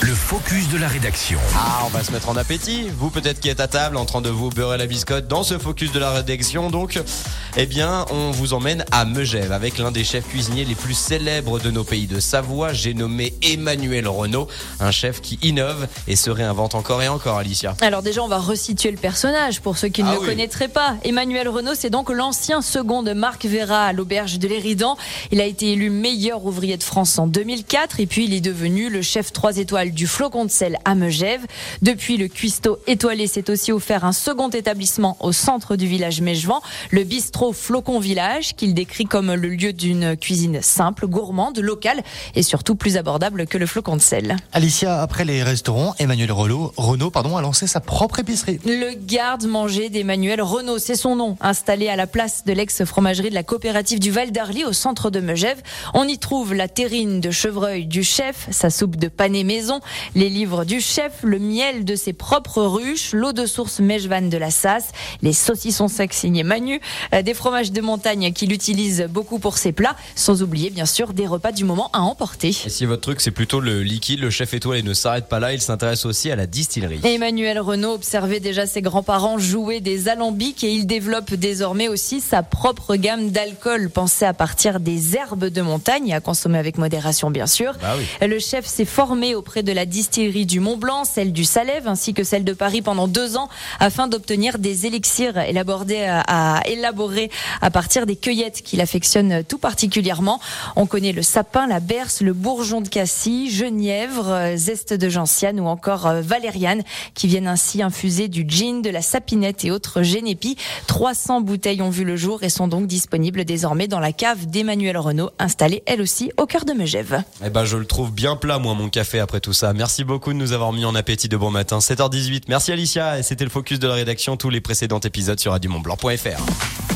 Le focus de la rédaction. Ah, on va se mettre en appétit. Vous peut-être qui êtes à table en train de vous beurrer la biscotte dans ce focus de la rédaction. Donc, eh bien, on vous emmène à Megève avec l'un des chefs cuisiniers les plus célèbres de nos pays de Savoie. J'ai nommé Emmanuel Renault, un chef qui innove et se réinvente encore et encore, Alicia. Alors déjà, on va resituer le personnage pour ceux qui ne Ah le oui. connaîtraient pas. Emmanuel Renault, c'est donc l'ancien second de Marc Vera à l'auberge de l'Éridan. Il a été élu meilleur ouvrier de France en 2004 et puis il est devenu le chef 3 étoiles du Flocon de sel à Megève. Depuis, le cuistot étoilé s'est aussi offert un second établissement au centre du village Mégevant, le bistrot Flocon Village, qu'il décrit comme le lieu d'une cuisine simple, gourmande, locale et surtout plus abordable que le Flocon de sel. Alicia, après les restaurants, Emmanuel Renault, Renault pardon, a lancé sa propre épicerie. Le garde-manger d'Emmanuel Renault, c'est son nom, installé à la place de l'ex-fromagerie de la coopérative du Val d'Arly au centre de Megève. On y trouve la terrine de chevreuil du chef, sa soupe de pané maison, les livres du chef, le miel de ses propres ruches, l'eau de source Mejvan de la Sasse, les saucissons secs signés Manu, euh, des fromages de montagne qu'il utilise beaucoup pour ses plats, sans oublier bien sûr des repas du moment à emporter. Et si votre truc c'est plutôt le liquide, le chef étoilé ne s'arrête pas là, il s'intéresse aussi à la distillerie. Emmanuel Renault observait déjà ses grands-parents jouer des alambics et il développe désormais aussi sa propre gamme d'alcool pensée à partir des herbes de montagne à consommer avec modération bien sûr. Bah oui. Le chef s'est formé auprès de la distillerie du Mont Blanc, celle du Salève ainsi que celle de Paris pendant deux ans afin d'obtenir des élixirs élaborés à, à élaborer à partir des cueillettes qu'il affectionne tout particulièrement. On connaît le sapin, la berce, le bourgeon de cassis, genièvre, zeste de gentiane ou encore euh, valériane qui viennent ainsi infuser du gin, de la sapinette et autres génépis. 300 bouteilles ont vu le jour et sont donc disponibles désormais dans la cave d'Emmanuel Renault installée elle aussi au cœur de Megève. Eh ben, je le trouve bien plat, moi, mon café après tout ça. Merci beaucoup de nous avoir mis en appétit de bon matin. 7h18. Merci Alicia. C'était le focus de la rédaction. Tous les précédents épisodes sur radiomontblanc.fr.